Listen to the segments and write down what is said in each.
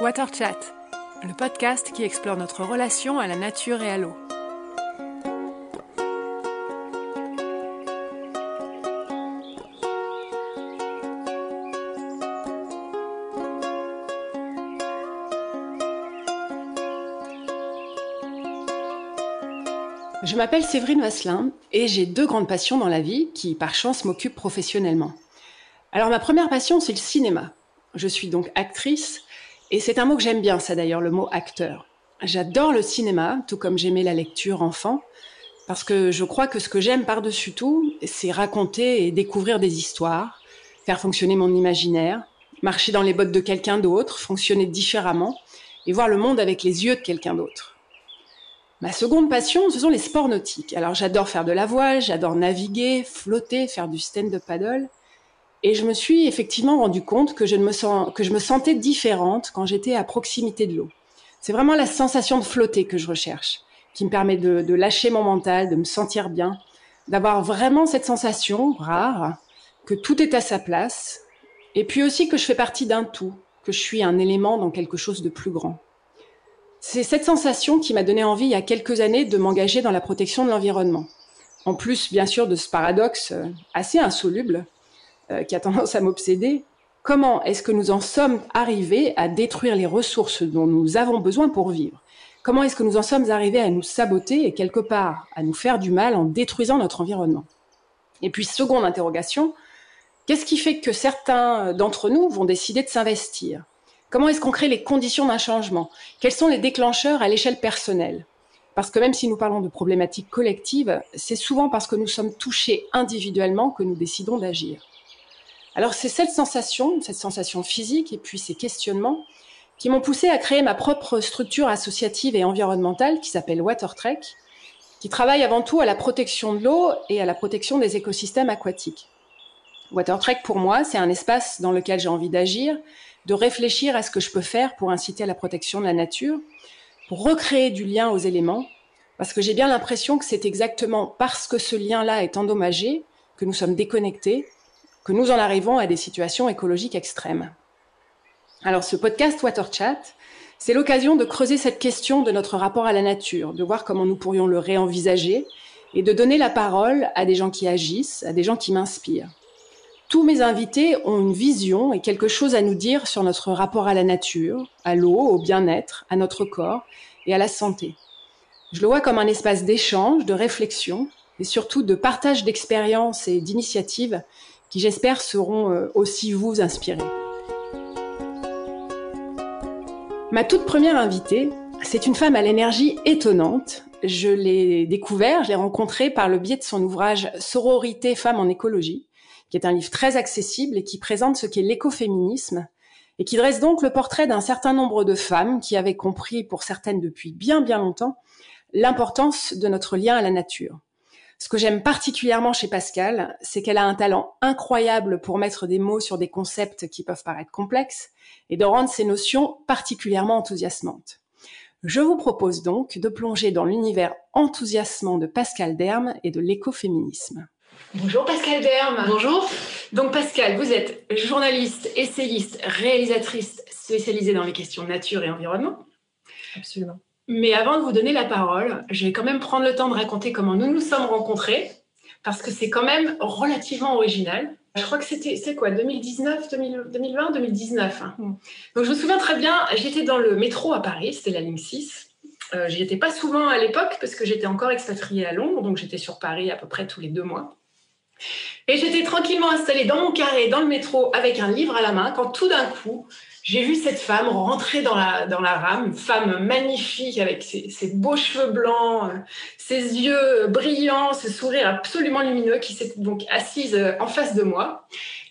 Water Chat, le podcast qui explore notre relation à la nature et à l'eau. Je m'appelle Séverine Vasselin et j'ai deux grandes passions dans la vie qui, par chance, m'occupent professionnellement. Alors ma première passion, c'est le cinéma. Je suis donc actrice et c'est un mot que j'aime bien, ça d'ailleurs, le mot acteur. J'adore le cinéma, tout comme j'aimais la lecture enfant, parce que je crois que ce que j'aime par-dessus tout, c'est raconter et découvrir des histoires, faire fonctionner mon imaginaire, marcher dans les bottes de quelqu'un d'autre, fonctionner différemment, et voir le monde avec les yeux de quelqu'un d'autre. Ma seconde passion, ce sont les sports nautiques. Alors j'adore faire de la voile, j'adore naviguer, flotter, faire du stand-up paddle. Et je me suis effectivement rendu compte que je, me sentais différente quand j'étais à proximité de l'eau. C'est vraiment la sensation de flotter que je recherche, qui me permet de, de lâcher mon mental, de me sentir bien, d'avoir vraiment cette sensation rare que tout est à sa place, et puis aussi que je fais partie d'un tout, que je suis un élément dans quelque chose de plus grand. C'est cette sensation qui m'a donné envie il y a quelques années de m'engager dans la protection de l'environnement. En plus, bien sûr, de ce paradoxe euh, assez insoluble euh, qui a tendance à m'obséder. Comment est-ce que nous en sommes arrivés à détruire les ressources dont nous avons besoin pour vivre? Comment est-ce que nous en sommes arrivés à nous saboter et quelque part à nous faire du mal en détruisant notre environnement? Et puis, seconde interrogation, qu'est-ce qui fait que certains d'entre nous vont décider de s'investir? Comment est-ce qu'on crée les conditions d'un changement? Quels sont les déclencheurs à l'échelle personnelle? Parce que même si nous parlons de problématiques collectives, c'est souvent parce que nous sommes touchés individuellement que nous décidons d'agir. Alors c'est cette sensation, cette sensation physique et puis ces questionnements qui m'ont poussé à créer ma propre structure associative et environnementale qui s'appelle WaterTrek, qui travaille avant tout à la protection de l'eau et à la protection des écosystèmes aquatiques. WaterTrek pour moi, c'est un espace dans lequel j'ai envie d'agir, de réfléchir à ce que je peux faire pour inciter à la protection de la nature, pour recréer du lien aux éléments, parce que j'ai bien l'impression que c'est exactement parce que ce lien-là est endommagé que nous sommes déconnectés que nous en arrivons à des situations écologiques extrêmes. Alors ce podcast Water Chat, c'est l'occasion de creuser cette question de notre rapport à la nature, de voir comment nous pourrions le réenvisager et de donner la parole à des gens qui agissent, à des gens qui m'inspirent. Tous mes invités ont une vision et quelque chose à nous dire sur notre rapport à la nature, à l'eau, au bien-être, à notre corps et à la santé. Je le vois comme un espace d'échange, de réflexion et surtout de partage d'expériences et d'initiatives qui j'espère seront euh, aussi vous inspirés. Ma toute première invitée, c'est une femme à l'énergie étonnante. Je l'ai découvert, je l'ai rencontrée par le biais de son ouvrage Sororité femmes en écologie, qui est un livre très accessible et qui présente ce qu'est l'écoféminisme et qui dresse donc le portrait d'un certain nombre de femmes qui avaient compris, pour certaines depuis bien bien longtemps, l'importance de notre lien à la nature. Ce que j'aime particulièrement chez Pascal, c'est qu'elle a un talent incroyable pour mettre des mots sur des concepts qui peuvent paraître complexes et de rendre ces notions particulièrement enthousiasmantes. Je vous propose donc de plonger dans l'univers enthousiasmant de Pascal Derme et de l'écoféminisme. Bonjour Pascal Derme. Bonjour. Donc Pascal, vous êtes journaliste, essayiste, réalisatrice spécialisée dans les questions de nature et environnement. Absolument. Mais avant de vous donner la parole, je vais quand même prendre le temps de raconter comment nous nous sommes rencontrés, parce que c'est quand même relativement original. Je crois que c'était, c'est quoi, 2019, 2020, 2019. Donc je me souviens très bien, j'étais dans le métro à Paris, c'était la ligne 6. Euh, j'y étais pas souvent à l'époque parce que j'étais encore expatriée à Londres, donc j'étais sur Paris à peu près tous les deux mois. Et j'étais tranquillement installée dans mon carré, dans le métro, avec un livre à la main, quand tout d'un coup, j'ai vu cette femme rentrer dans la, dans la rame, une femme magnifique avec ses, ses beaux cheveux blancs, euh, ses yeux brillants, ce sourire absolument lumineux qui s'est donc assise euh, en face de moi,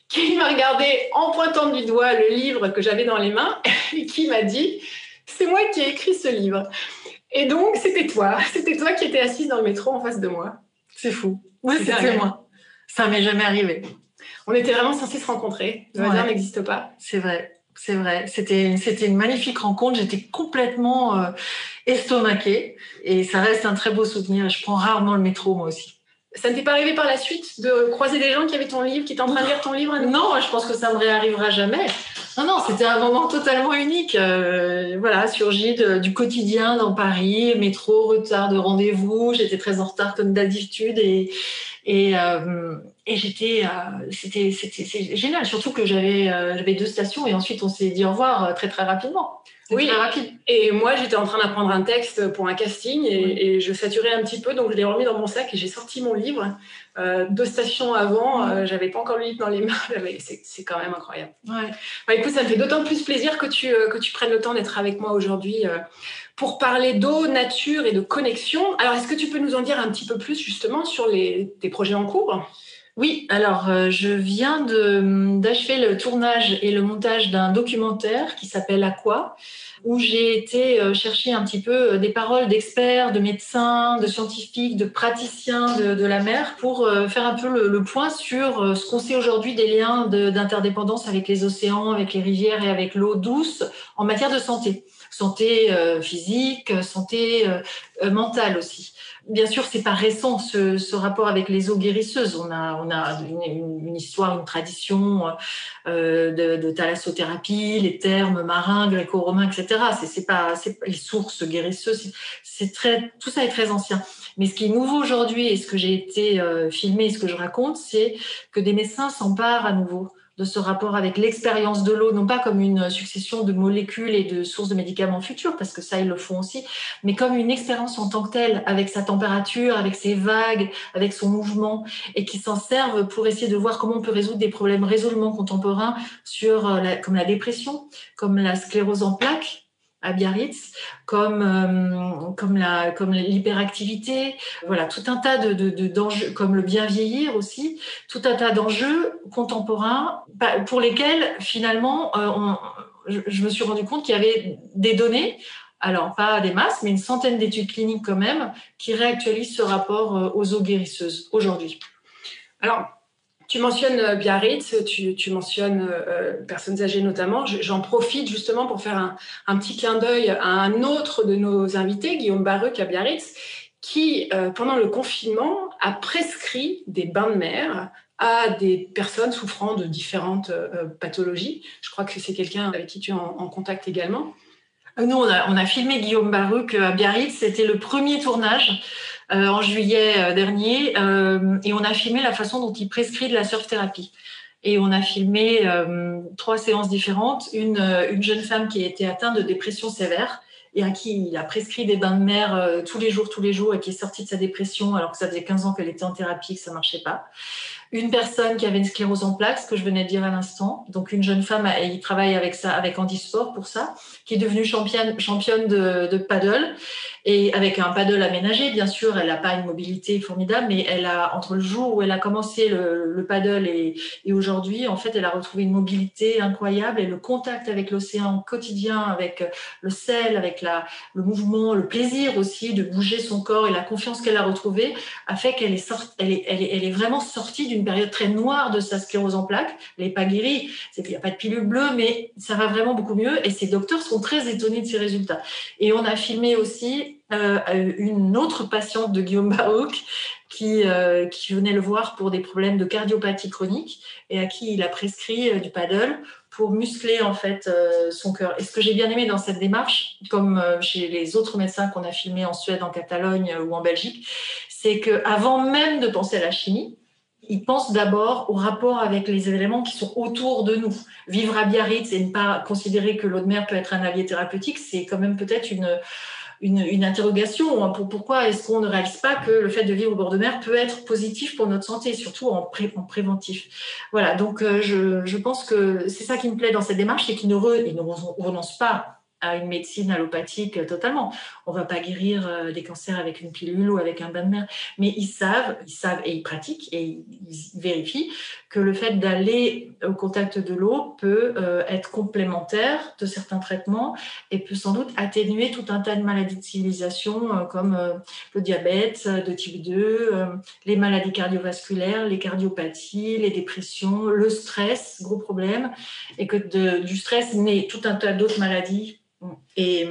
qui m'a regardé en pointant du doigt le livre que j'avais dans les mains et qui m'a dit C'est moi qui ai écrit ce livre. Et donc, c'était toi. C'était toi qui étais assise dans le métro en face de moi. C'est fou. Oui, c'était moi. Ça m'est jamais arrivé. On était vraiment censés se rencontrer. Le hasard n'existe pas. C'est vrai. C'est vrai. C'était c'était une magnifique rencontre. J'étais complètement euh, estomaquée et ça reste un très beau souvenir. Je prends rarement le métro moi aussi. Ça ne t'est pas arrivé par la suite de croiser des gens qui avaient ton livre, qui étaient en train de lire ton livre Non, je pense que ça me réarrivera jamais. Non, non, c'était un moment totalement unique. Euh, voilà, surgi du quotidien dans Paris, métro, retard de rendez-vous. J'étais très en retard comme d'habitude et et, euh, et j'étais, euh, c'était, génial. Surtout que j'avais, j'avais deux stations et ensuite on s'est dit au revoir très très rapidement. Oui, très rapide. Et moi, j'étais en train d'apprendre un texte pour un casting et, et, je saturais un petit peu, donc je l'ai remis dans mon sac et j'ai sorti mon livre. Euh, deux stations avant, euh, j'avais pas encore le livre dans les mains. C'est quand même incroyable. Ouais. Bah, écoute, ça me fait d'autant plus plaisir que tu, euh, que tu prennes le temps d'être avec moi aujourd'hui pour parler d'eau, nature et de connexion. Alors, est-ce que tu peux nous en dire un petit peu plus justement sur les, tes projets en cours? Oui, alors je viens d'achever le tournage et le montage d'un documentaire qui s'appelle Aqua, où j'ai été euh, chercher un petit peu euh, des paroles d'experts, de médecins, de scientifiques, de praticiens de, la mer pour euh, faire un peu le, point sur ce qu'on sait aujourd'hui des liens d'interdépendance avec les océans, avec les rivières et avec l'eau douce en matière de santé. Santé physique, santé mentale aussi bien sûr, c'est pas récent ce, rapport avec les eaux guérisseuses. On a, on une, histoire, une tradition euh, de, thalassothérapie, les termes marins, gréco-romains, etc. C'est, pas, les sources guérisseuses. C'est très, tout ça est très ancien. Mais ce qui est nouveau aujourd'hui et ce que j'ai été euh, filmé ce que je raconte, c'est que des médecins s'emparent à nouveau de ce rapport avec l'expérience de l'eau, non pas comme une succession de molécules et de sources de médicaments futurs, parce que ça, ils le font aussi, mais comme une expérience en tant que telle, avec sa température, avec ses vagues, avec son mouvement, et qui s'en servent pour essayer de voir comment on peut résoudre des problèmes résolument contemporains euh, comme la dépression, comme la sclérose en plaques, à Biarritz, comme euh, comme la comme l'hyperactivité, voilà tout un tas de, de, d'enjeux, comme le bien vieillir aussi, tout un tas d'enjeux contemporains pour lesquels finalement euh, je, me suis rendu compte qu'il y avait des données, alors pas des masses, mais une centaine d'études cliniques quand même qui réactualisent ce rapport euh, aux eaux guérisseuses aujourd'hui. Alors tu mentionnes euh, Biarritz, tu, tu mentionnes euh, euh, personnes âgées notamment. J'en profite justement pour faire un, petit clin d'œil à un autre de nos invités, Guillaume Baruc à Biarritz, qui, pendant le confinement, a prescrit des bains de mer à des personnes souffrant de différentes pathologies. Je crois que c'est quelqu'un avec qui tu es en, contact également. Nous, on a, on a, filmé Guillaume Baruc à Biarritz. C'était le premier tournage. Euh, en juillet euh, dernier, euh, et on a filmé la façon dont il prescrit de la surf thérapie. Et on a filmé trois séances différentes. Une, une jeune femme qui a été atteinte de dépression sévère et à qui il a prescrit des bains de mer tous les jours, tous les jours, et qui est sortie de sa dépression alors que ça faisait 15 ans qu'elle était en thérapie, que ça marchait pas une personne qui avait une sclérose en plaques, que je venais de dire à l'instant. Donc une jeune femme, et il travaille avec ça, avec Handisport pour ça, qui est devenue championne, championne de, paddle et avec un paddle aménagé. Bien sûr, elle n'a pas une mobilité formidable, mais elle a entre le jour où elle a commencé le, le paddle et, et aujourd'hui, en fait, elle a retrouvé une mobilité incroyable et le contact avec l'océan quotidien, avec le sel, avec la, le mouvement, le plaisir aussi de bouger son corps et la confiance qu'elle a retrouvée a fait qu'elle est, sorti, elle est, elle est, elle est vraiment sortie d'une une période très noire de sa sclérose en plaques. Elle n'est pas guérie, c'est qu'il n'y a pas de pilule bleue, mais ça va vraiment beaucoup mieux. Et ces docteurs sont très étonnés de ces résultats. Et on a filmé aussi euh, une autre patiente de Guillaume Barouk qui, euh, qui venait le voir pour des problèmes de cardiopathie chronique et à qui il a prescrit euh, du paddle pour muscler en fait son cœur. Et ce que j'ai bien aimé dans cette démarche, comme chez les autres médecins qu'on a filmés en Suède, en Catalogne ou en Belgique, c'est que avant même de penser à la chimie, ils pensent d'abord au rapport avec les éléments qui sont autour de nous. Vivre à Biarritz et ne pas considérer que l'eau de mer peut être un allié thérapeutique, c'est quand même peut-être une, une, interrogation. Pour, pourquoi est-ce qu'on ne réalise pas que le fait de vivre au bord de mer peut être positif pour notre santé, surtout en, en préventif? Voilà, donc euh, je, je pense que c'est ça qui me plaît dans cette démarche, c'est qu'ils ne, ne renoncent pas à une médecine allopathique euh, totalement. On va pas guérir euh, des cancers avec une pilule ou avec un bain de mer, mais ils savent, ils savent et ils pratiquent et ils vérifient que le fait d'aller au contact de l'eau peut euh, être complémentaire de certains traitements et peut sans doute atténuer tout un tas de maladies de civilisation comme le diabète de type 2, les maladies cardiovasculaires, les cardiopathies, les dépressions, le stress, gros problème, et que du stress naît tout un tas d'autres maladies et,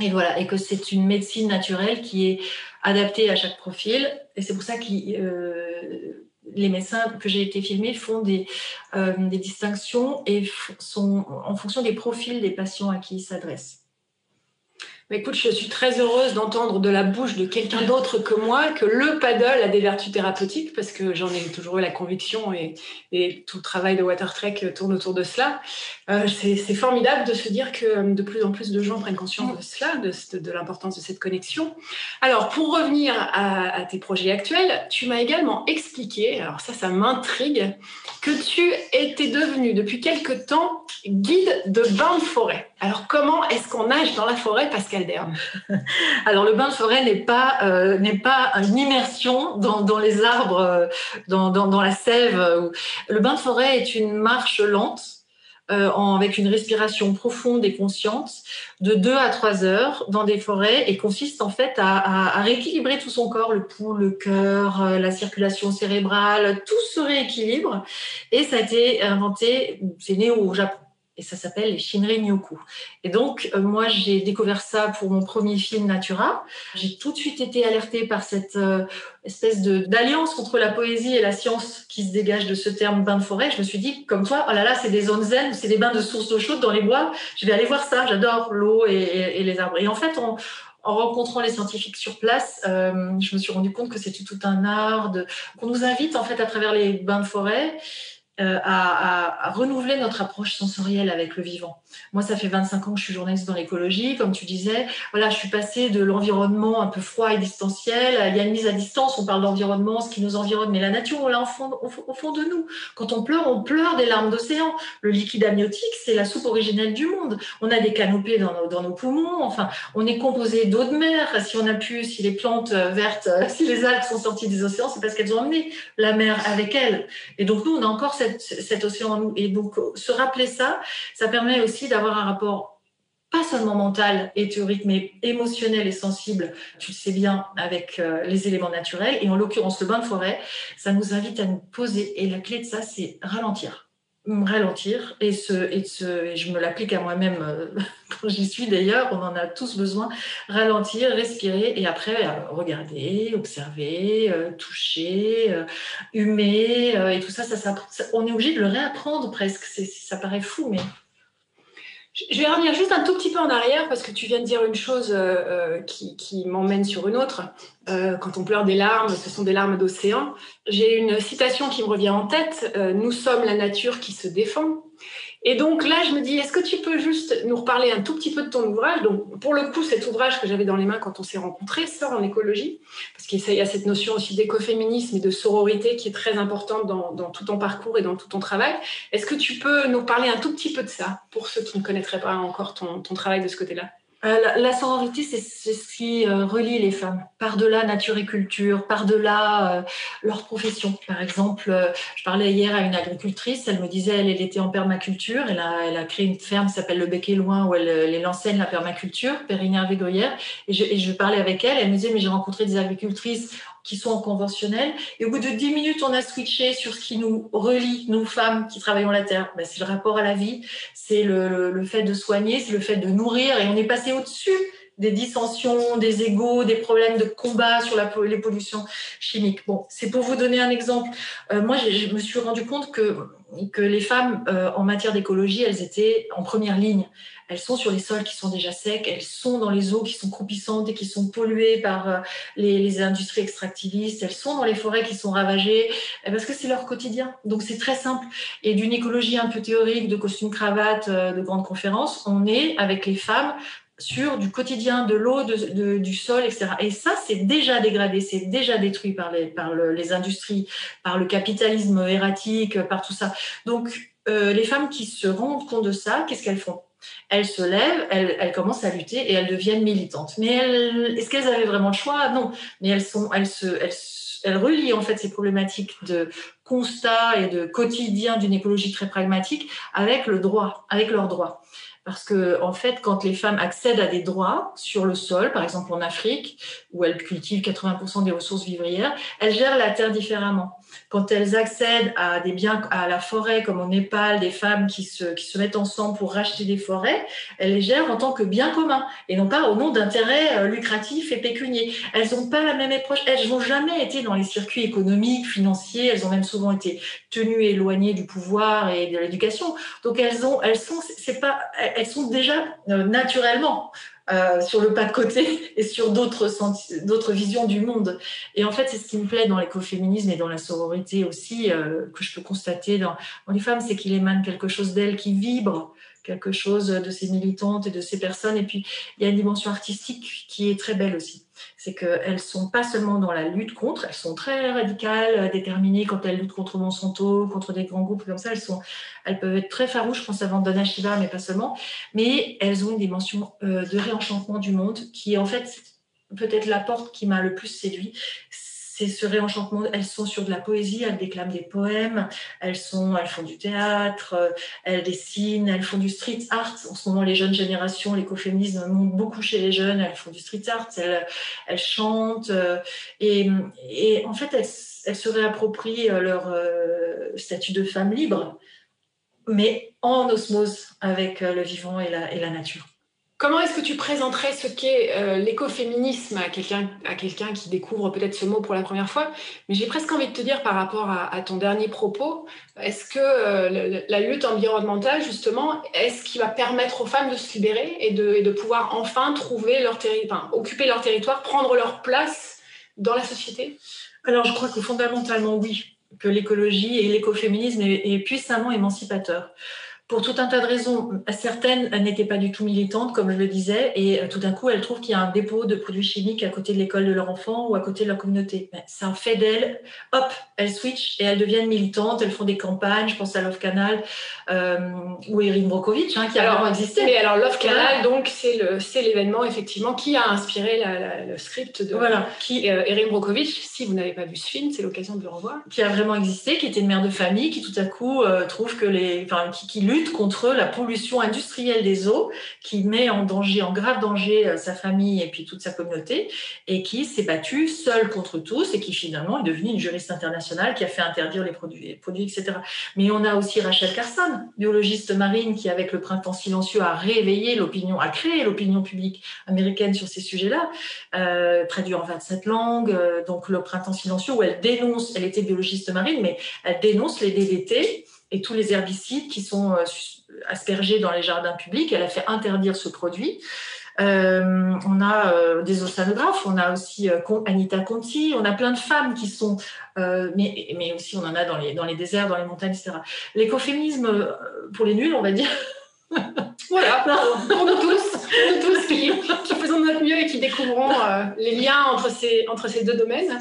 et voilà, et que c'est une médecine naturelle qui est adaptée à chaque profil. Et c'est pour ça qu'il euh, les médecins que j'ai été filmés font des, des distinctions et sont en fonction des profils des patients à qui ils s'adressent. Écoute, je suis très heureuse d'entendre de la bouche de quelqu'un d'autre que moi que le paddle a des vertus thérapeutiques parce que j'en ai toujours eu la conviction et, tout le travail de WaterTrek tourne autour de cela. Euh, c'est formidable de se dire que euh, de plus en plus de gens prennent conscience de cela, de, l'importance de cette connexion. Alors, pour revenir à, à tes projets actuels, tu m'as également expliqué, alors ça, ça m'intrigue, que tu étais devenu depuis quelque temps guide de bain de forêt. Alors, comment est-ce qu'on nage dans la forêt, Pascal Derme Alors, le bain de forêt n'est pas, euh, une immersion dans, les arbres, euh, dans, la sève. Le bain de forêt est une marche lente. Euh, avec une respiration profonde et consciente de 2 à 3 heures dans des forêts et consiste en fait à, rééquilibrer tout son corps, le pouls, le cœur, la circulation cérébrale, tout se rééquilibre. Et ça a été inventé, c'est né au Japon et ça s'appelle les Shinrin Yoku. Et donc, euh, moi, j'ai découvert ça pour mon premier film Natura. J'ai tout de suite été alertée par cette euh, espèce d'alliance entre la poésie et la science qui se dégage de ce terme bain de forêt. Je me suis dit, comme toi, oh là là, c'est des zones zen, c'est des bains de sources d'eau chaude dans les bois. Je vais aller voir ça. J'adore l'eau et, les arbres. Et en fait, en rencontrant les scientifiques sur place, euh, je me suis rendu compte que c'était tout un art, qu'on nous invite en fait à travers les bains de forêt euh, à, renouveler notre approche sensorielle avec le vivant. Moi, ça fait 25 ans que je suis journaliste dans l'écologie, comme tu disais. Voilà, je suis passée de l'environnement un peu froid et distanciel. Il y a une mise à distance. On parle d'environnement, ce qui nous environne, mais la nature, on l'a au fond, de nous. Quand on pleure, on pleure des larmes d'océan. Le liquide amniotique, c'est la soupe originelle du monde. On a des canopées dans nos, dans nos poumons. Enfin, on est composé d'eau de mer. Si on a pu, si les plantes vertes, si les algues sont sorties des océans, c'est parce qu'elles ont emmené la mer avec elles. Et donc nous, on a encore cette cet océan en nous. Et donc, se rappeler ça, ça permet aussi d'avoir un rapport pas seulement mental et théorique, mais émotionnel et sensible, tu le sais bien, avec euh, les éléments naturels. Et en l'occurrence, le bain de forêt, ça nous invite à nous poser. Et la clé de ça, c'est ralentir ralentir et, ce, et, ce, et je me l'applique à moi-même euh, quand j'y suis d'ailleurs, on en a tous besoin, ralentir, respirer et après euh, regarder, observer, euh, toucher, humer et tout ça, ça, ça, on est obligé de le réapprendre presque, ça paraît fou mais je vais revenir juste un tout petit peu en arrière parce que tu viens de dire une chose euh, euh, qui, m'emmène sur une autre. Euh, quand on pleure des larmes, ce sont des larmes d'océan. J'ai une citation qui me revient en tête. Nous sommes la nature qui se défend. Et donc là, je me dis, est-ce que tu peux juste nous reparler un tout petit peu de ton ouvrage? Donc, pour le coup, cet ouvrage que j'avais dans les mains quand on s'est rencontrés sort en écologie, parce qu'il y a cette notion aussi d'écoféminisme et de sororité qui est très importante dans, tout ton parcours et dans tout ton travail. Est-ce que tu peux nous parler un tout petit peu de ça, pour ceux qui ne connaîtraient pas encore ton travail de ce côté-là? Euh, la, sororité, c'est ce qui euh, relie les femmes, par-delà nature et culture, par-delà euh, leur profession. Par exemple, je parlais hier à une agricultrice, elle me disait, elle, était en permaculture, elle a, créé une ferme qui s'appelle Le Bec et Loin, où elle, elle enseigne la permaculture, Périnière Végoyère, et et je parlais avec elle, elle me disait, mais j'ai rencontré des agricultrices qui sont en conventionnel. Et au bout de dix minutes, on a switché sur ce qui nous relie, nous femmes qui travaillons la terre. Ben, c'est le rapport à la vie, c'est le, le, fait de soigner, c'est le fait de nourrir. Et on est passé au-dessus des dissensions, des égaux, des problèmes de combat sur la, les pollutions chimiques. Bon, c'est pour vous donner un exemple. Euh, moi, je me suis rendu compte que, que les femmes, euh, en matière d'écologie, elles étaient en première ligne elles sont sur les sols qui sont déjà secs, elles sont dans les eaux qui sont croupissantes et qui sont polluées par euh, les, industries extractivistes, elles sont dans les forêts qui sont ravagées, eh, parce que c'est leur quotidien. Donc c'est très simple. Et d'une écologie un peu théorique, de costume cravate, euh, de grandes conférences, on est avec les femmes sur du quotidien, de l'eau, du sol, etc. Et ça, c'est déjà dégradé, c'est déjà détruit par les, par le, les industries, par le capitalisme erratique, par tout ça. Donc, euh, les femmes qui se rendent compte de ça, qu'est-ce qu'elles font? Elles se lèvent, elles, commencent à lutter et elles deviennent militantes. Mais est-ce qu'elles avaient vraiment le choix? Non. Mais elles se, relient en fait ces problématiques de constat et de quotidien d'une écologie très pragmatique avec le leurs droits. Parce que, en fait, quand les femmes accèdent à des droits sur le sol, par exemple en Afrique, où elles cultivent 80% des ressources vivrières, elles gèrent la terre différemment quand elles accèdent à des biens, à la forêt, comme au Népal, des femmes qui se, qui mettent ensemble pour racheter des forêts, elles les gèrent en tant que bien commun et non pas au nom d'intérêts euh, lucratifs et pécuniers. Elles n'ont pas la même approche. Elles n'ont jamais été dans les circuits économiques, financiers. Elles ont même souvent été tenues éloignées du pouvoir et de l'éducation. Donc elles sont déjà euh, naturellement euh, sur le pas de côté et sur d'autres d'autres visions du monde. Et en fait, c'est ce qui me plaît dans l'écoféminisme et dans la sororité aussi, euh, que je peux constater dans, dans les femmes, c'est qu'il émane quelque chose d'elles qui vibre, quelque chose de ces militantes et de ces personnes. Et puis, il y a une dimension artistique qui est très belle aussi c'est qu'elles sont pas seulement dans la lutte contre, elles sont très radicales, euh, déterminées quand elles luttent contre Monsanto, contre des grands groupes comme ça. Elles sont, elles peuvent être très farouches. Je pense à Vandana Shiva, mais pas seulement. Mais elles ont une dimension euh, de réenchantement du monde qui est en fait peut-être la porte qui m'a le plus séduit c'est ce réenchantement. Elles sont sur de la poésie, elles déclament des poèmes, elles sont, elles font du théâtre, euh, elles dessinent, elles font du street art. En ce moment, les jeunes générations, l'écoféminisme monte beaucoup chez les jeunes. Elles font du street art, elles, chantent euh, et, en fait, elles, se réapproprient euh, leur statut de femme libre, mais en osmose avec le vivant et la nature. Comment est-ce que tu présenterais ce qu'est euh, l'écoféminisme à quelqu'un qui découvre peut-être ce mot pour la première fois? Mais j'ai presque envie de te dire par rapport à, ton dernier propos, est-ce que euh, la lutte environnementale, justement, est-ce qui va permettre aux femmes de se libérer et de, pouvoir enfin trouver leur enfin, occuper leur territoire, prendre leur place dans la société? Alors, je crois que fondamentalement, oui, que l'écologie et l'écoféminisme est puissamment émancipateur pour tout un tas de raisons. Certaines n'étaient pas du tout militantes, comme je le disais, et euh, tout d'un coup, elles trouvent qu'il y a un dépôt de produits chimiques à côté de l'école de leur enfant ou à côté de leur communauté. Ben, c'est un fait d'elles. Hop, elles switchent et elles deviennent militantes. Elles font des campagnes. Je pense à Love Canal euh, ou Erin Brokovich, hein, qui a alors, existé. Mais alors Love Canal, donc c'est l'événement effectivement qui a inspiré la, le script de voilà. qui euh, Erin Brokovich. Si vous n'avez pas vu ce film, c'est l'occasion de le revoir. Qui a vraiment existé, qui était une mère de famille, qui tout à coup euh, trouve que les, enfin, qui, qui contre la pollution industrielle des eaux qui met en danger, en grave danger euh, sa famille et puis toute sa communauté et qui s'est battue seule contre tous et qui finalement est devenue une juriste internationale qui a fait interdire les produits, etc. Mais on a aussi Rachel Carson, biologiste marine qui avec le printemps silencieux a réveillé l'opinion, a créé l'opinion publique américaine sur ces sujets-là, traduit en 27 langues, euh, donc le printemps silencieux où elle dénonce, elle était biologiste marine, mais elle dénonce les DDT et tous les herbicides qui sont euh, aspergés dans les jardins publics. Elle a fait interdire ce produit. Euh, on a euh, des océanographes, on a aussi Anita Conti, on a plein de femmes qui sont, mais, mais aussi on en a dans les, dans les déserts, dans les montagnes, etc. L'écoféminisme, pour les nuls, on va dire, voilà, pour nous tous, pour nous tous qui, faisons de notre mieux et qui découvrons euh, les liens entre ces, entre ces deux domaines.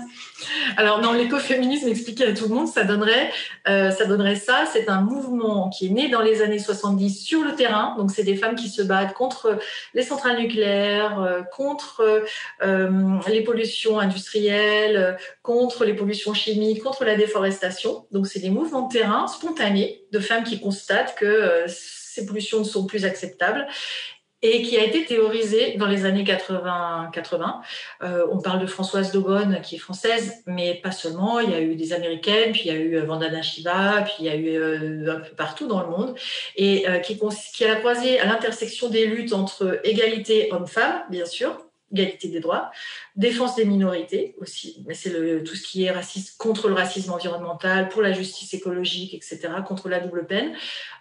Alors, dans l'écoféminisme expliqué à tout le monde, ça donnerait, euh, ça ça. C'est un mouvement qui est né dans les années 70 sur le terrain. Donc, c'est des femmes qui se battent contre les centrales nucléaires, euh, contre les pollutions industrielles, contre les pollutions chimiques, contre la déforestation. Donc, c'est des mouvements de terrain spontanés de femmes qui constatent que ces pollutions ne sont plus acceptables et qui a été théorisé dans les années 80. 80. Euh, on parle de Françoise Daubonne, qui est française, mais pas seulement. Il y a eu des Américaines, puis il y a eu euh, Vandana Shiva, puis il y a eu euh, un peu partout dans le monde, et qui, qui a croisé à l'intersection des luttes entre égalité homme-femme, bien sûr, égalité des droits, défense des minorités aussi, mais c'est tout ce qui est raciste, contre le racisme environnemental, pour la justice écologique, etc., contre la double peine,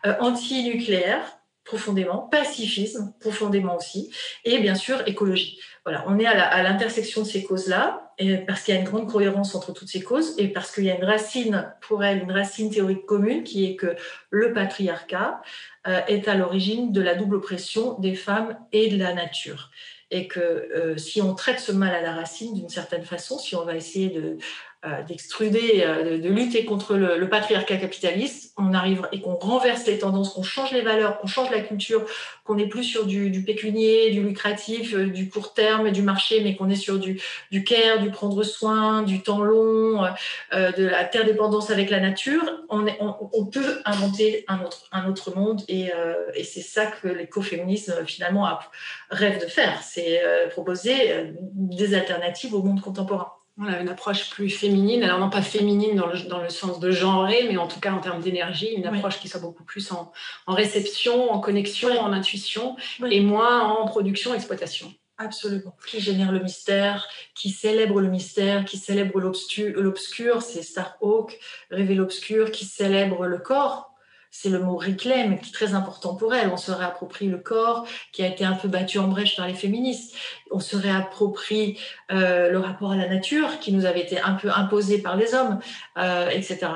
euh, anti-nucléaire, profondément, pacifisme, profondément aussi, et bien sûr écologie. Voilà, on est à l'intersection de ces causes-là, parce qu'il y a une grande cohérence entre toutes ces causes, et parce qu'il y a une racine, pour elle, une racine théorique commune, qui est que le patriarcat euh, est à l'origine de la double oppression des femmes et de la nature et que euh, si on traite ce mal à la racine d'une certaine façon, si on va essayer de d'extruder, euh, de, lutter contre le, patriarcat capitaliste, on arrive et qu'on renverse les tendances, qu'on change les valeurs, qu'on change la culture, qu'on n'est plus sur du, du, pécunier, du lucratif, euh, du court terme, du marché, mais qu'on est sur du, du care, du prendre soin, du temps long, de la terre dépendance avec la nature, on, est, on, peut inventer un autre, un autre monde et, et c'est ça que l'écoféminisme finalement rêve de faire, c'est proposer des alternatives au monde contemporain. Voilà, une approche plus féminine, alors non pas féminine dans le, dans le sens de genrer, mais en tout cas en termes d'énergie, une approche qui soit beaucoup plus en, en réception, en connexion, en intuition, et moins en production, exploitation. Absolument. Qui génère le mystère, qui célèbre le mystère, qui célèbre l'obscur, c'est Starhawk, Rêver l'obscur, qui célèbre le corps, c'est le mot reclaim qui est très important pour elle. On se réapproprie le corps qui a été un peu battu en brèche par les féministes. On se réapproprie euh, le rapport à la nature qui nous avait été un peu imposé par les hommes, euh, etc.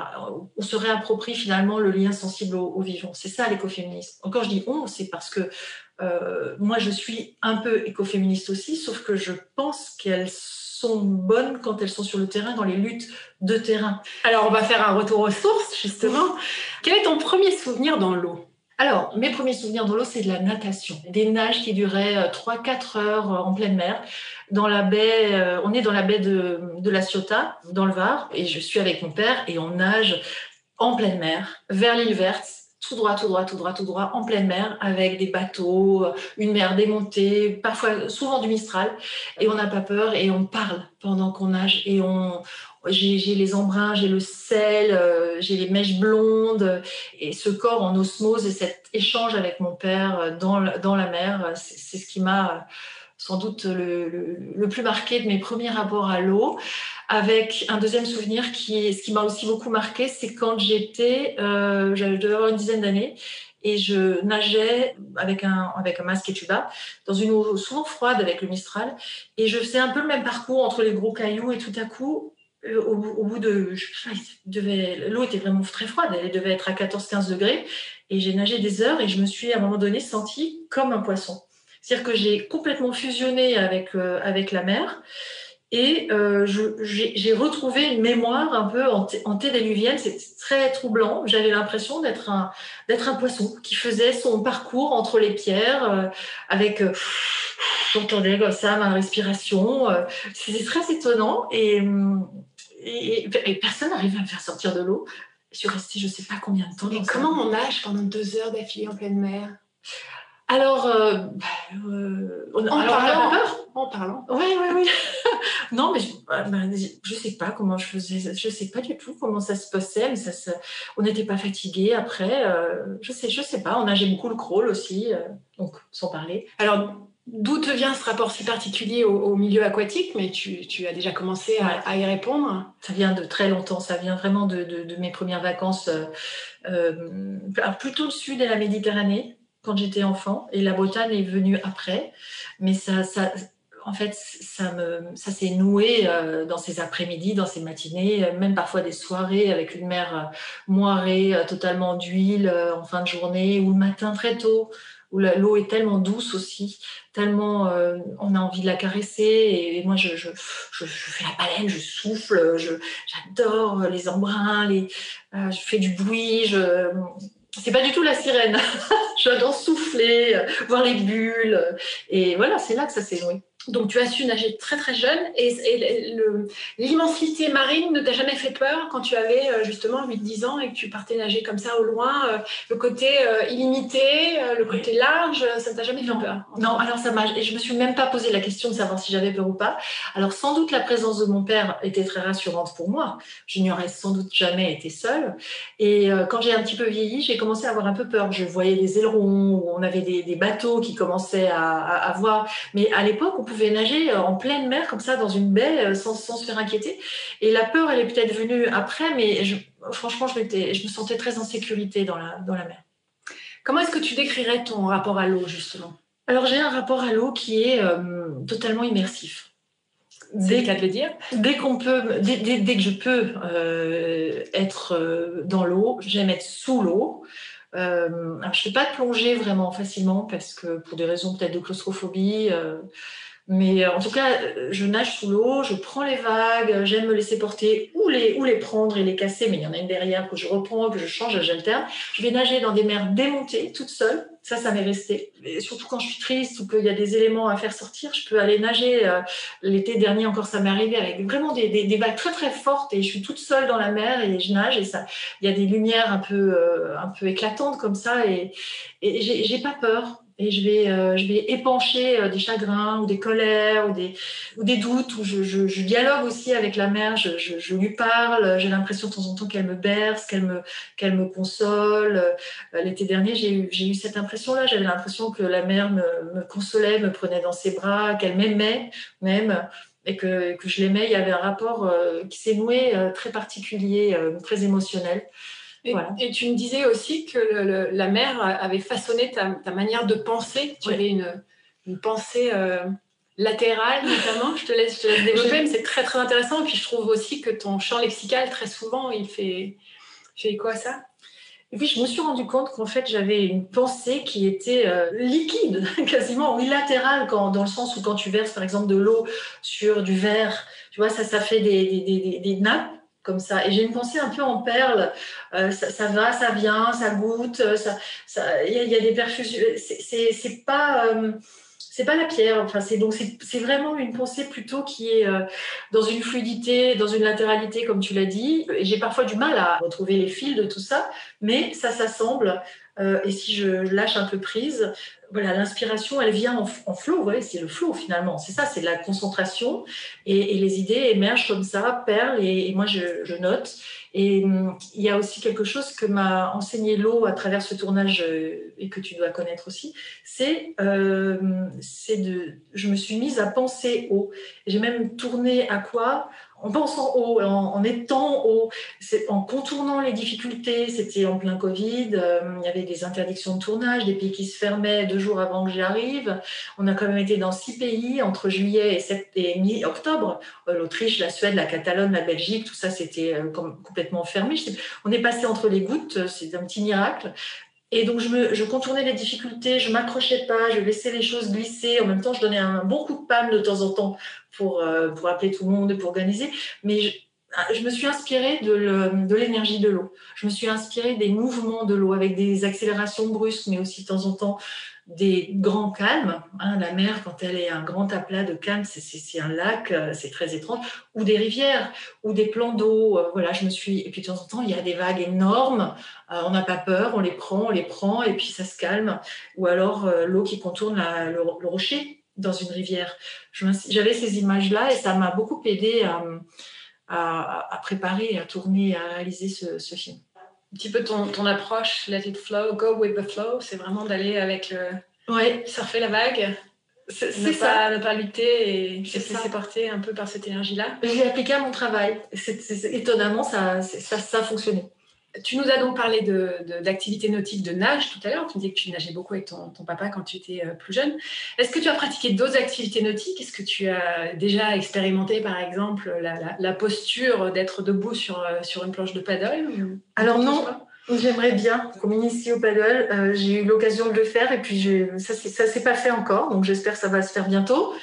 On se réapproprie finalement le lien sensible au, vivant. C'est ça l'écoféminisme. Encore je dis on, c'est parce que euh, moi je suis un peu écoféministe aussi, sauf que je pense qu'elles sont bonnes quand elles sont sur le terrain, dans les luttes de terrain. Alors, on va faire un retour aux sources, justement. Quel est ton premier souvenir dans l'eau? Alors, mes premiers souvenirs dans l'eau, c'est de la natation. Des nages qui duraient 3-4 euh, heures euh, en pleine mer. Dans la baie, euh, on est dans la baie de, de la Ciotat, dans le Var, et je suis avec mon père et on nage en pleine mer, vers l'île verte, tout droit, tout droit, tout droit, tout droit, en pleine mer, avec des bateaux, une mer démontée, parfois, souvent du Mistral, et on n'a pas peur et on parle pendant qu'on nage et on, j'ai les embruns, j'ai le sel, euh, j'ai les mèches blondes et ce corps en osmose et cet échange avec mon père dans, dans la mer, c'est ce qui m'a sans doute le, le, plus marqué de mes premiers rapports à l'eau. Avec un deuxième souvenir qui ce qui m'a aussi beaucoup marqué, c'est quand j'étais, euh, j'avais avoir une dizaine d'années et je nageais avec un, avec un masque et tuba dans une eau souvent froide avec le Mistral et je faisais un peu le même parcours entre les gros cailloux et tout à coup euh, au, bout de, l'eau était vraiment très froide, elle devait être à 14-15 degrés et j'ai nagé des heures et je me suis à un moment donné senti comme un poisson. C'est-à-dire que j'ai complètement fusionné avec, euh, avec la mer et euh, j'ai retrouvé une mémoire un peu antédiluvienne. C'est très troublant. J'avais l'impression d'être un, d'être un poisson qui faisait son parcours entre les pierres euh, avec. Euh, J'entendais comme ça ma respiration. Euh, C'était très étonnant et, et, personne n'arrivait à me faire sortir de l'eau. Je suis restée je ne sais pas combien de temps. Mais comment on nage pendant deux heures d'affilée en pleine mer? Alors, euh, bah, euh, on, en parlant, en parlant. Oui, oui, oui. non, mais je, bah, je sais pas comment je faisais. Je sais pas du tout comment ça se passait, mais ça on n'était pas fatigué après. Euh, je sais, je sais pas. On nageait beaucoup le crawl aussi, euh, donc sans parler. Alors, d'où te vient ce rapport si particulier au, milieu aquatique? Mais tu, tu, as déjà commencé à, y répondre. Ça vient de très longtemps. Ça vient vraiment de, de, de mes premières vacances, euh, plutôt le sud de la Méditerranée quand j'étais enfant et la Bretagne est venue après. Mais ça, ça en fait, ça, me, ça s'est noué euh, dans ces après-midi, dans ces matinées, euh, même parfois des soirées avec une mer euh, moirée, totalement d'huile en fin de journée, ou le matin très tôt, où l'eau est tellement douce aussi, tellement on a envie de la caresser. Et, moi, je, fais la baleine, je souffle, j'adore les embruns, les, je fais du bruit, je, c'est pas du tout la sirène. J'adore souffler, voir les bulles. Et voilà, c'est là que ça s'est noué. Donc tu as su nager très très jeune et, l'immensité marine ne t'a jamais fait peur quand tu avais euh, justement 8-10 ans et que tu partais nager comme ça au loin euh, Le côté euh, illimité, le côté large, ça ne t'a jamais fait peur Non, alors ça m'a... Et je me suis même pas posé la question de savoir si j'avais peur ou pas. Alors sans doute la présence de mon père était très rassurante pour moi. Je n'y aurais sans doute jamais été seule. Et quand j'ai un petit peu vieilli, j'ai commencé à avoir un peu peur. Je voyais des ailerons, on avait des, bateaux qui commençaient à, à, à voir. Mais à l'époque, on pouvait pouvais nager euh, en pleine mer comme ça dans une baie euh, sans, sans se faire inquiéter. Et la peur, elle est peut-être venue après, mais je, franchement, je, je me sentais très en sécurité dans la, dans la mer. Comment est-ce que tu décrirais ton rapport à l'eau, justement? Alors, j'ai un rapport à l'eau qui est euh, totalement immersif. Dès, de le dire? Dès qu'on peut, dès, dès, que je peux être dans l'eau, j'aime être sous l'eau. Euh, alors je ne fais pas de plongée vraiment facilement parce que pour des raisons peut-être de claustrophobie, Mais euh, en tout cas, euh, je nage sous l'eau, je prends les vagues, j'aime me laisser porter ou les, ou les prendre et les casser, mais il y en a une derrière que je reprends, que je change, j'alterne. Je vais nager dans des mers démontées, toute seule. Ça, ça m'est resté. Et surtout quand je suis triste ou qu'il y a des éléments à faire sortir, je peux aller nager. Euh, l'été dernier encore, ça m'est arrivé avec vraiment des, des, vagues très très fortes et je suis toute seule dans la mer et je nage et ça, il y a des lumières un peu, un peu éclatantes comme ça et, et j'ai pas peur et je vais, euh, je vais épancher euh, des chagrins ou des colères ou des, ou des doutes, où je, je, je dialogue aussi avec la mère, je, je, lui parle, j'ai l'impression de temps en temps qu'elle me berce, qu'elle me, me console. Euh, l'été dernier, j'ai eu, j'ai eu cette impression-là, j'avais l'impression que la mère me, me consolait, me prenait dans ses bras, qu'elle m'aimait même et que, que je l'aimais. Il y avait un rapport qui s'est noué très particulier, très émotionnel. Et, tu me disais aussi que la mère avait façonné ta, manière de penser. Tu avais une, une pensée euh, latérale, notamment. je, te laisse, je te laisse développer, mais c'est très, très intéressant. Et puis, je trouve aussi que ton champ lexical, très souvent, il fait, fait quoi ça et puis je me suis rendu compte qu'en fait j'avais une pensée qui était euh, liquide, quasiment unilatérale, quand, dans le sens où quand tu verses par exemple de l'eau sur du verre, tu vois, ça, ça fait des, des, des, des nappes ça. Et j'ai une pensée un peu en perles. Euh, ça, va, ça vient, ça goûte. Euh, ça, il y, a des perfusions. C'est pas. Euh, c'est pas la pierre. Enfin, c'est donc c'est vraiment une pensée plutôt qui est dans une fluidité, dans une latéralité, comme tu l'as dit. J'ai parfois du mal à retrouver les fils de tout ça, mais ça s'assemble. Et si je lâche un peu prise, voilà, l'inspiration, elle vient en, en flow, ouais, c'est le flow finalement. C'est ça, c'est la concentration et, les idées émergent comme ça, perlent et, moi je, note. Et hum, il y a aussi quelque chose que m'a enseigné l'eau à travers ce tournage euh, et que tu dois connaître aussi, c'est euh, de, je me suis mise à penser haut. J'ai même tourné à quoi? En pensant haut, en, étant haut, en contournant les difficultés. C'était en plein Covid, euh, il y avait des interdictions de tournage, des pays qui se fermaient deux jours avant que j'y arrive. On a quand même été dans six pays entre juillet et, et mi-octobre. Euh, L'Autriche, la Suède, la Catalogne, la Belgique, tout ça c'était euh, complètement fermé. On est passé entre les gouttes, c'est un petit miracle. Et donc, je, contournais les difficultés, je m'accrochais pas, je laissais les choses glisser. En même temps, je donnais un bon coup de panne de temps en temps pour, euh, appeler tout le monde, pour organiser. Mais je, ah, je me suis inspirée de l'énergie de l'eau. Je me suis inspirée des mouvements de l'eau avec des accélérations brusques, mais aussi de temps en temps des grands calmes. Hein, la mer, quand elle est un grand aplat de calme, c'est un lac, euh, c'est très étrange, ou des rivières, ou des plans d'eau. Euh, voilà, je me suis. Et puis de temps en temps, il y a des vagues énormes. Euh, on n'a pas peur, on les prend, on les prend, et puis ça se calme. Ou alors l'eau qui contourne la, le, rocher dans une rivière. J'avais ces images-là et ça m'a beaucoup aidé à, à, à, préparer, à tourner, à réaliser ce, ce film un petit peu ton, ton, approche, let it flow, go with the flow, c'est vraiment d'aller avec le. Ouais. Surfer la vague. C'est ça. ne pas lutter et se laisser porter un peu par cette énergie-là. J'ai appliqué à mon travail. Étonnamment, ça, ça, ça a fonctionné. Tu nous as donc parlé d'activités de, nautiques de nage tout à l'heure. Tu me disais que tu nageais beaucoup avec ton, papa quand tu étais euh, plus jeune. Est-ce que tu as pratiqué d'autres activités nautiques? Est-ce que tu as déjà expérimenté, par exemple, la, posture d'être debout sur, euh, sur une planche de paddle Alors non, J'aimerais bien qu'on m'initie au paddle. Euh, j'ai eu l'occasion de le faire et puis ça ne s'est pas fait encore, donc j'espère que ça va se faire bientôt.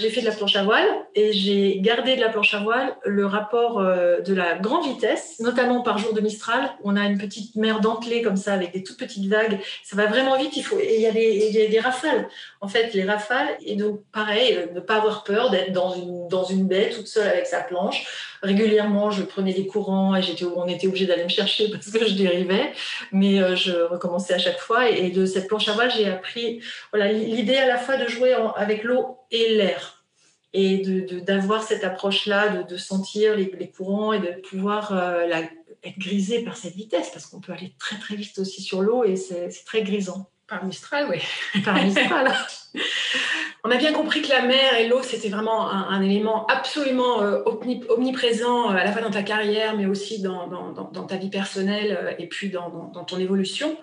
J'ai fait de la planche à voile et j'ai gardé de la planche à voile le rapport euh, de la grande vitesse, notamment par jour de Mistral. On a une petite mer dentelée comme ça avec des toutes petites vagues. Ça va vraiment vite. Il faut et il y a des, rafales. En fait, les rafales et donc pareil, euh, ne pas avoir peur d'être dans une baie toute seule avec sa planche. Régulièrement, je prenais des courants et j'étais on était obligé d'aller me chercher parce que je dérivais, mais euh, je recommençais à chaque fois. Et, de cette planche à voile, j'ai appris l'idée à la fois de jouer avec l'eau et l'air et d'avoir de, cette approche-là, de, de, sentir les, courants et de pouvoir euh, être grisé par cette vitesse, parce qu'on peut aller très très vite aussi sur l'eau et c'est très grisant. Par Mistral, oui. Par Mistral. On a bien compris que la mer et l'eau, c'était vraiment un, un, élément absolument euh, omniprésent, euh, à la fois dans ta carrière, mais aussi dans, dans, dans ta vie personnelle euh, et puis dans, ton évolution.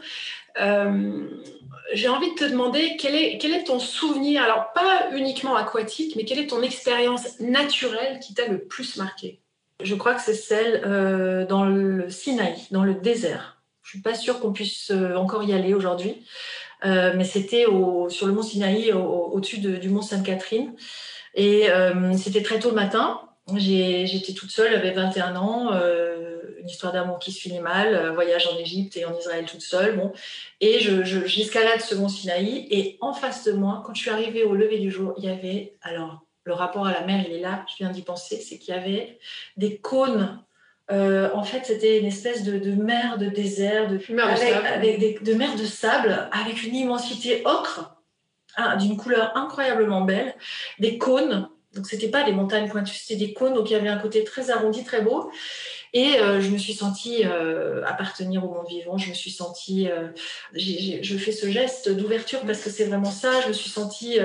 J'ai envie de te demander quel est, quel est ton souvenir, alors pas uniquement aquatique, mais quelle est ton expérience naturelle qui t'a le plus marqué? Je crois que c'est celle dans le Sinaï, dans le désert. Je suis pas sûre qu'on puisse euh, encore y aller aujourd'hui. mais c'était sur le mont Sinaï, au-dessus du mont Sainte-Catherine. Et c'était très tôt le matin. J'étais toute seule, j'avais 21 ans, euh, une histoire d'amour qui se finit mal, euh, voyage en Égypte et en Israël toute seule. Bon. Et j'escalade je, ce mont Sinaï. Et en face de moi, quand je suis arrivée au lever du jour, il y avait, alors le rapport à la mer, il est là, je viens d'y penser, c'est qu'il y avait des cônes. Euh, en fait, c'était une espèce de, mer de désert, de, mer de, sable. avec de mer de sable, avec une immensité ocre, hein, d'une couleur incroyablement belle, des cônes donc, c'était pas des montagnes pointues, c'était des cônes. Donc, il y avait un côté très arrondi, très beau. Et euh, je me suis sentie euh, appartenir au monde vivant. Je me suis sentie. Euh, je fais ce geste d'ouverture parce que c'est vraiment ça. Je me suis sentie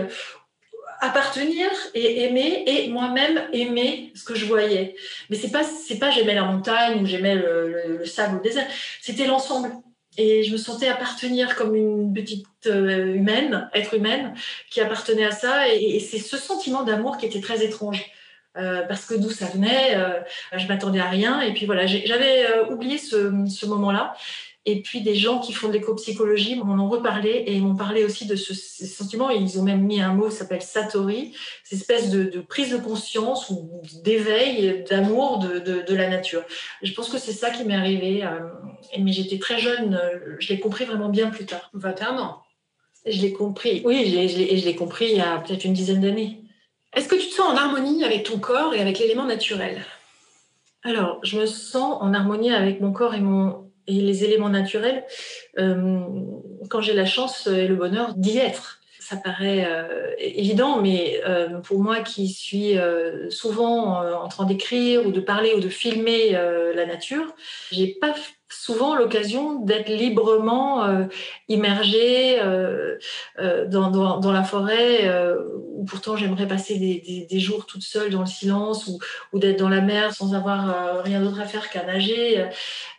appartenir et aimer et moi-même aimer ce que je voyais. Mais c'est pas c'est pas j'aimais la montagne ou j'aimais le, le, sable ou le désert. C'était l'ensemble et je me sentais appartenir comme une petite euh, humaine, être humaine, qui appartenait à ça. Et, c'est ce sentiment d'amour qui était très étrange. Euh, parce que d'où ça venait, euh, je m'attendais à rien. Et puis voilà, j'avais oublié ce, ce moment-là. Et puis des gens qui font de l'éco-psychologie m'en ont reparlé et m'ont parlé aussi de ce, sentiment. Et ils ont même mis un mot, ça s'appelle Satori, cette espèce de, de, prise de conscience ou d'éveil, d'amour de, de, de, la nature. Je pense que c'est ça qui m'est arrivé. Euh, mais j'étais très jeune, je l'ai compris vraiment bien plus tard. 21 ans. Je l'ai compris, oui, et je l'ai compris il y a peut-être une dizaine d'années. Est-ce que tu te sens en harmonie avec ton corps et avec l'élément naturel? Alors, je me sens en harmonie avec mon corps et mon, et les éléments naturels euh, quand j'ai la chance et le bonheur d'y être. Ça paraît euh, évident, mais euh, pour moi qui suis souvent en train d'écrire ou de parler ou de filmer la nature, j'ai pas souvent l'occasion d'être librement euh, immergée euh, euh, dans, la forêt, où pourtant j'aimerais passer des, jours toute seule dans le silence, ou, d'être dans la mer sans avoir rien d'autre à faire qu'à nager.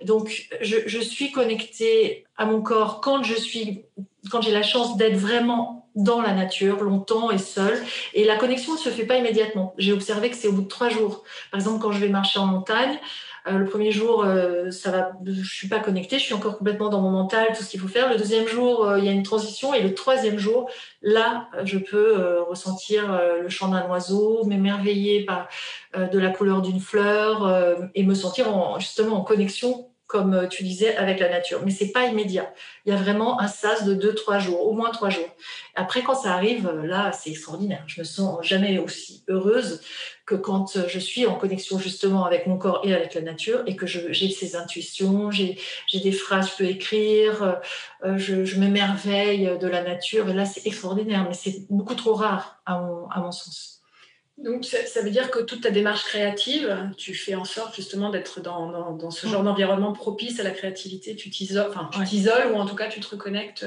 Donc je, suis connectée à mon corps quand je suis, quand j'ai la chance d'être vraiment dans la nature longtemps et seule. Et la connexion ne se fait pas immédiatement. J'ai observé que c'est au bout de trois jours. Par exemple, quand je vais marcher en montagne, euh, le premier jour, euh, ça va, je suis pas connectée, je suis encore complètement dans mon mental, tout ce qu'il faut faire. Le deuxième jour, euh, il y a une transition, et le troisième jour, là, je peux ressentir le chant d'un oiseau, m'émerveiller par de la couleur d'une fleur et me sentir en, justement en connexion comme tu disais, avec la nature. Mais c'est pas immédiat. Il y a vraiment un sas de deux, trois jours, au moins trois jours. Après, quand ça arrive, là, c'est extraordinaire. Je me sens jamais aussi heureuse que quand je suis en connexion justement avec mon corps et avec la nature et que j'ai ces intuitions, j'ai des phrases, je peux écrire, euh, je, je m'émerveille de la nature. Et là, c'est extraordinaire, mais c'est beaucoup trop rare à mon, à mon sens. Donc, ça, veut dire que toute ta démarche créative, tu fais en sorte justement d'être dans, dans, dans, ce genre d'environnement propice à la créativité. Tu t'isoles, enfin, tu t'isoles ou en tout cas, tu te reconnectes.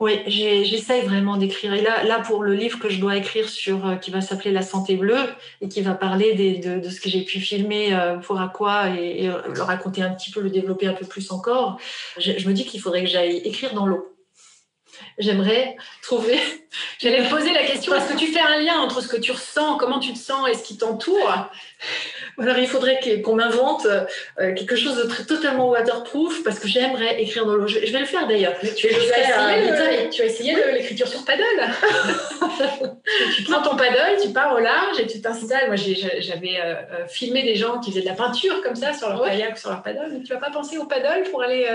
Euh. Oui, j'essaye vraiment d'écrire. Et là, là, pour le livre que je dois écrire sur, euh, qui va s'appeler La santé bleue et qui va parler de, de, ce que j'ai pu filmer euh, pour Aqua et, et le raconter un petit peu, le développer un peu plus encore, je me dis qu'il faudrait que j'aille écrire dans l'eau j'aimerais trouver. J'allais me poser la question est-ce que tu fais un lien entre ce que tu ressens, comment tu te sens et ce qui t'entoure? Alors il faudrait qu'on m'invente euh, quelque chose de très, totalement waterproof parce que j'aimerais écrire dans l'eau. Je, vais le faire d'ailleurs. Tu, tu, as essayé l'écriture sur paddle. tu prends ton paddle, tu pars au large et tu t'installes. Moi j'avais euh, euh, filmé des gens qui faisaient de la peinture comme ça sur leur kayak, sur leur paddle. Mais tu vas pas penser au paddle pour aller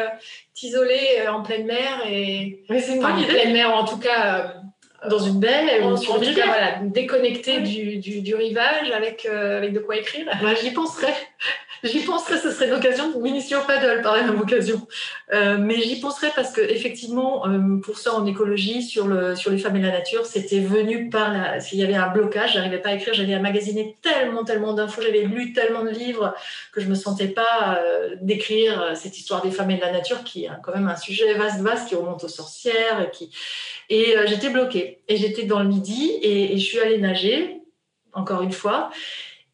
t'isoler en pleine mer et c'est en pleine mer en tout cas dans une baie sur une voilà, déconnecté du, du, du, rivage avec, euh, avec de quoi écrire. J'y penserais. J'y penserais, ce serait une occasion, une mission paddle par même occasion. Euh, mais j'y penserais parce que effectivement, euh, pour ça en écologie, sur, le, sur les femmes et la nature, c'était venu par la. S'il y avait un blocage, j'arrivais pas à écrire, j'avais magasiner tellement, tellement d'infos, j'avais lu tellement de livres que je me sentais pas euh, d'écrire cette histoire des femmes et de la nature, qui est quand même un sujet vaste, vaste, qui remonte aux sorcières, et qui. Et j'étais bloquée. Et j'étais dans le midi et, et je suis allée nager, encore une fois.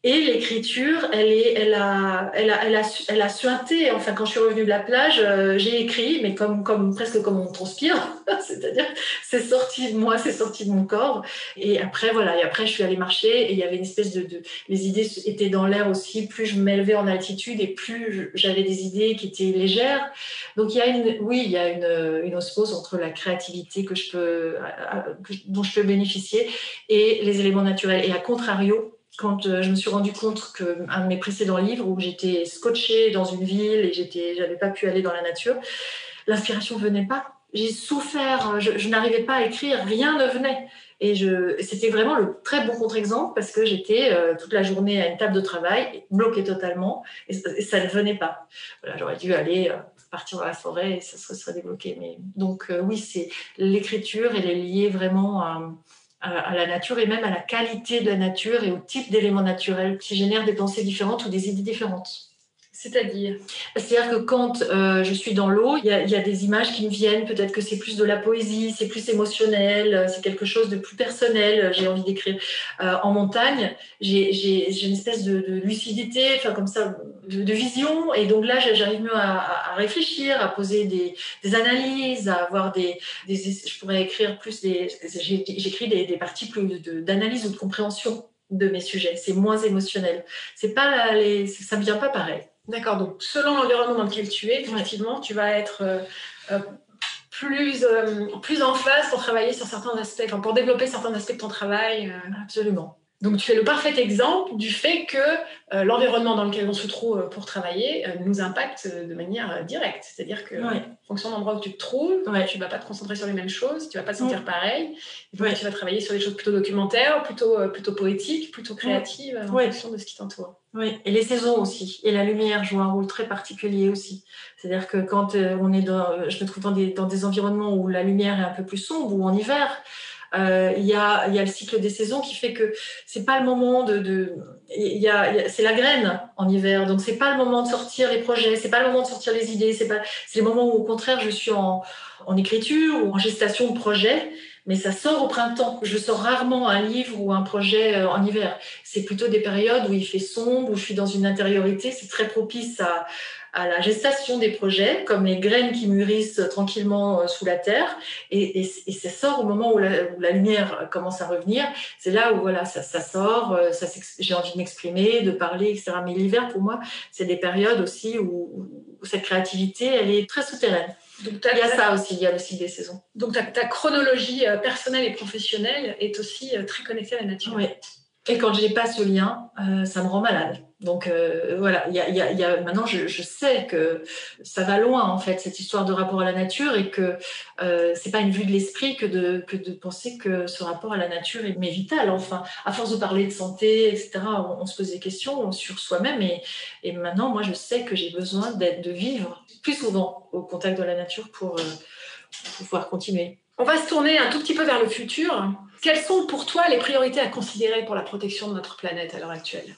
Et l'écriture, elle, est, elle, a, elle, a, elle, a, elle a suinté. Enfin, quand je suis revenue de la plage, euh, j'ai écrit, mais comme, comme, presque comme on transpire. C'est-à-dire, c'est sorti de moi, c'est sorti de mon corps. Et après, voilà. Et après, je suis allée marcher et il y avait une espèce de. de les idées étaient dans l'air aussi. Plus je m'élevais en altitude et plus j'avais des idées qui étaient légères. Donc, il y a une. Oui, il y a une, une osmose entre la créativité que je peux, dont je peux bénéficier et les éléments naturels. Et à contrario, quand euh, je me suis rendu compte qu'un de mes précédents livres où j'étais scotchée dans une ville et j'étais, j'avais pas pu aller dans la nature, l'inspiration venait pas. J'ai souffert, je, n'arrivais pas à écrire, rien ne venait. Et c'était vraiment le très bon contre-exemple parce que j'étais euh, toute la journée à une table de travail, bloquée totalement, et, ça ne venait pas. Voilà, j'aurais dû aller euh, partir dans la forêt et ça se serait débloqué. Mais donc oui, c'est l'écriture, elle est liée vraiment à à, la nature et même à la qualité de la nature et au type d'éléments naturels qui génèrent des pensées différentes ou des idées différentes. C'est-à-dire C'est-à-dire que quand euh, je suis dans l'eau, il y, a des images qui me viennent. Peut-être que c'est plus de la poésie, c'est plus émotionnel, euh, c'est quelque chose de plus personnel. Euh, j'ai envie d'écrire. en montagne, j'ai une espèce de, lucidité, enfin comme ça, de, vision. Et donc là, j'arrive mieux à, réfléchir, à poser des, analyses, à avoir des, Je pourrais écrire plus des. J'écris des, parties plus d'analyse ou de compréhension de mes sujets. C'est moins émotionnel. C'est pas les, ça me vient pas pareil. D'accord, donc selon l'environnement dans lequel tu es, effectivement, tu vas être euh, euh, plus, euh, plus en phase pour travailler sur certains aspects, enfin, pour développer certains aspects de ton travail. Absolument. Donc tu es le parfait exemple du fait que euh, l'environnement dans lequel on se trouve euh, pour travailler euh, nous impacte de manière directe. C'est-à-dire que en fonction de l'endroit où tu te trouves, tu ne vas pas te concentrer sur les mêmes choses, tu ne vas pas te sentir pareil. Tu vas travailler sur des choses plutôt documentaires, plutôt, plutôt poétiques, plutôt créatives en fonction de ce qui t'entoure. Oui, et les saisons aussi. Et la lumière joue un rôle très particulier aussi. C'est-à-dire que quand on est dans, je me trouve dans des, dans des environnements où la lumière est un peu plus sombre ou en hiver, euh, il y, a, y, a, le cycle des saisons qui fait que c'est pas le moment de, de y a, c'est la graine en hiver, donc c'est pas le moment de sortir les projets, c'est pas le moment de sortir les idées, c'est pas, c'est le moment où au contraire je suis en, en écriture ou en gestation de projet, mais ça sort au printemps. Je sors rarement un livre ou un projet euh, en hiver. C'est plutôt des périodes où il fait sombre, où je suis dans une intériorité. C'est très propice à, à la gestation des projets, comme les graines qui mûrissent tranquillement euh, sous la terre, et, et, et ça sort au moment où la, où la, lumière commence à revenir. C'est là où voilà, ça, ça sort, euh, ça, j'ai envie de m'exprimer, de parler, etc. Mais l'hiver, pour moi, c'est des périodes aussi où, où, cette créativité, elle est très souterraine. Donc, il y a ça aussi, il y a aussi des saisons. Donc ta, ta chronologie euh, personnelle et professionnelle est aussi très connectée à la nature. Oui. Et quand je n'ai pas ce lien, ça me rend malade. Donc euh, voilà, y a, maintenant je, sais que ça va loin en fait cette histoire de rapport à la nature et que euh, c'est pas une vue de l'esprit que de, penser que ce rapport à la nature est vital. Enfin, à force de parler de santé, etc., on, se pose des questions sur soi-même et, maintenant moi je sais que j'ai besoin de vivre plus souvent au contact de la nature pour, euh, pour pouvoir continuer. On va se tourner un tout petit peu vers le futur. Quelles sont pour toi les priorités à considérer pour la protection de notre planète à l'heure actuelle?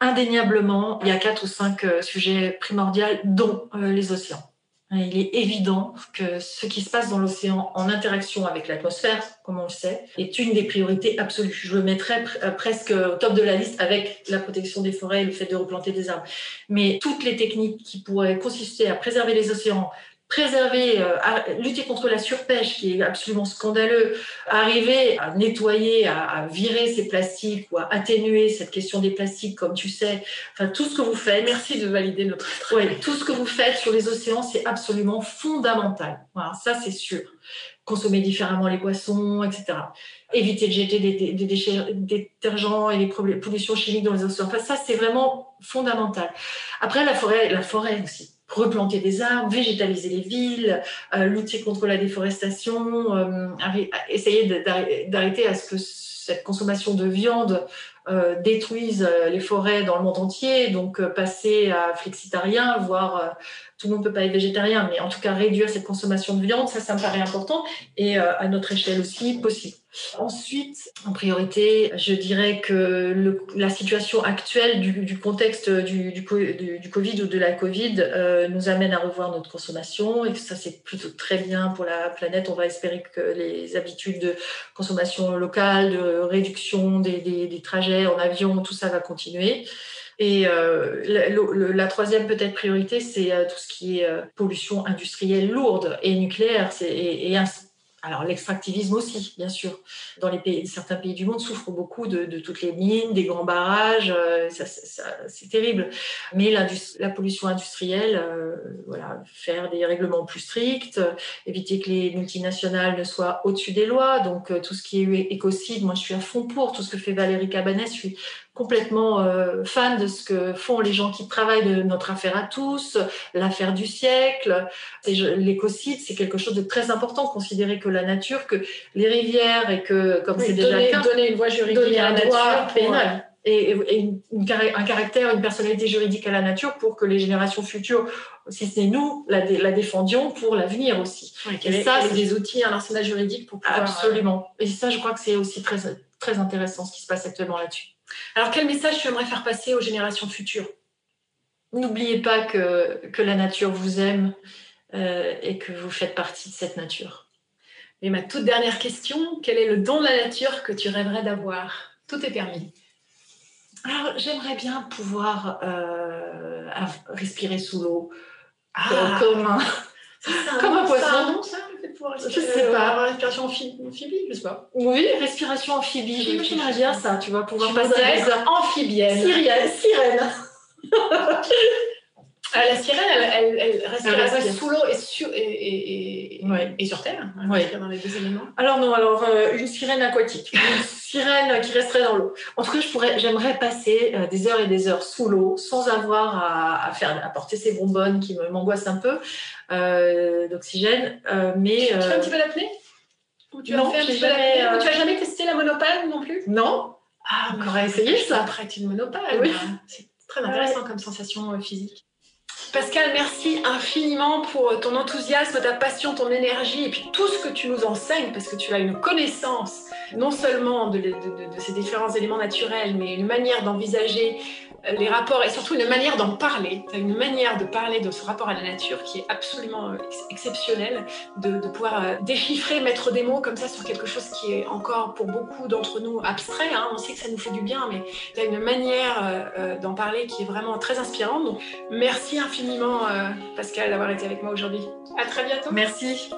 Indéniablement, il y a quatre ou cinq euh, sujets primordiaux, dont euh, les océans. Il est évident que ce qui se passe dans l'océan en interaction avec l'atmosphère, comme on le sait, est une des priorités absolues. Je le mettrais euh, presque au top de la liste avec la protection des forêts et le fait de replanter des arbres. Mais toutes les techniques qui pourraient consister à préserver les océans, préserver, euh, lutter contre la surpêche qui est absolument scandaleux, arriver à nettoyer, à, virer ces plastiques ou à atténuer cette question des plastiques, comme tu sais, enfin tout ce que vous faites. Merci de valider notre. Oui, tout ce que vous faites sur les océans, c'est absolument fondamental. Voilà, ça c'est sûr. Consommer différemment les poissons, etc. Éviter de jeter des, des déchets détergents et les pollutions chimiques dans les océans. Enfin, ça c'est vraiment fondamental. Après la forêt, la forêt aussi replanter des arbres, végétaliser les villes, euh, lutter contre la déforestation, euh, essayer d'arrêter à ce que cette consommation de viande euh, détruise les forêts dans le monde entier, donc passer à flexitarien, voire tout le monde peut pas être végétarien, mais en tout cas réduire cette consommation de viande, ça, ça me paraît important et à notre échelle aussi possible. Ensuite, en priorité, je dirais que la situation actuelle du, contexte du, Covid ou de la Covid euh, nous amène à revoir notre consommation et ça, c'est plutôt très bien pour la planète. On va espérer que les habitudes de consommation locale, de réduction des, trajets en avion, tout ça va continuer. Et la, la, troisième peut-être priorité, c'est tout ce qui est pollution industrielle lourde et nucléaire alors l'extractivisme aussi, bien sûr. Dans les pays, certains pays du monde souffrent beaucoup de, toutes les mines, des grands barrages, euh, c'est terrible. Mais la pollution industrielle, euh, voilà, faire des règlements plus stricts, éviter que les multinationales ne soient au-dessus des lois. Donc euh, tout ce qui est écocide, moi je suis à fond pour tout ce que fait Valérie Cabanès. Je suis complètement euh, fan de ce que font les gens qui travaillent de notre affaire à tous, l'affaire du siècle. L'écocide, c'est quelque chose de très important, considérer que la nature, que les rivières et que, comme c'est déjà le cas, donner une voie juridique à la nature pénale. Et, un caractère, une personnalité juridique à la nature pour que les générations futures, si c'est nous, la, la, défendions pour l'avenir aussi. et, ça, c'est des outils, un arsenal juridique pour pouvoir... Absolument. Et ça, je crois que c'est aussi très, très intéressant ce qui se passe actuellement là-dessus. Alors, quel message tu aimerais faire passer aux générations futures? N'oubliez pas que, que la nature vous aime euh, et que vous faites partie de cette nature. Et ma toute dernière question, quel est le don de la nature que tu rêverais d'avoir? Tout est permis. Alors, j'aimerais bien pouvoir euh, respirer sous l'eau, ah, comme un, comme un poisson. ça, je sais pas. Respiration amphibie, je sais pas. Oui, respiration amphibie. J'aimerais bien ça. Tu vas pouvoir passer amphibienne. Sirène. Sirène. Ah, la sirène, elle, elle, respire sous l'eau et, sur, et, et, sur Terre, hein, dans les deux éléments. Alors non, alors euh, une sirène aquatique, une sirène qui resterait dans l'eau. En tout cas, je pourrais, j'aimerais passer euh, des heures et des heures sous l'eau sans avoir à, faire, à porter ces bonbonnes qui m'angoissent un peu euh, d'oxygène. mais tu, fais un petit peu d'apnée? Ou tu non, as jamais, tu as jamais testé la monopale non plus? Non. Ah, on aurait essayé ça. Après une monopale. Oui. C'est très intéressant comme sensation physique. Pascal, merci infiniment pour ton enthousiasme, ta passion, ton énergie et puis tout ce que tu nous enseignes parce que tu as une connaissance non seulement de, ces différents éléments naturels, mais une manière d'envisager euh, les rapports et surtout une manière d'en parler. Tu as une manière de parler de ce rapport à la nature qui est absolument euh, exceptionnelle, de, pouvoir euh, déchiffrer, mettre des mots comme ça sur quelque chose qui est encore pour beaucoup d'entre nous abstrait. Hein. On sait que ça nous fait du bien, mais tu as une manière d'en parler qui est vraiment très inspirante. Donc merci infiniment Pascal d'avoir été avec moi aujourd'hui. À très bientôt. Merci.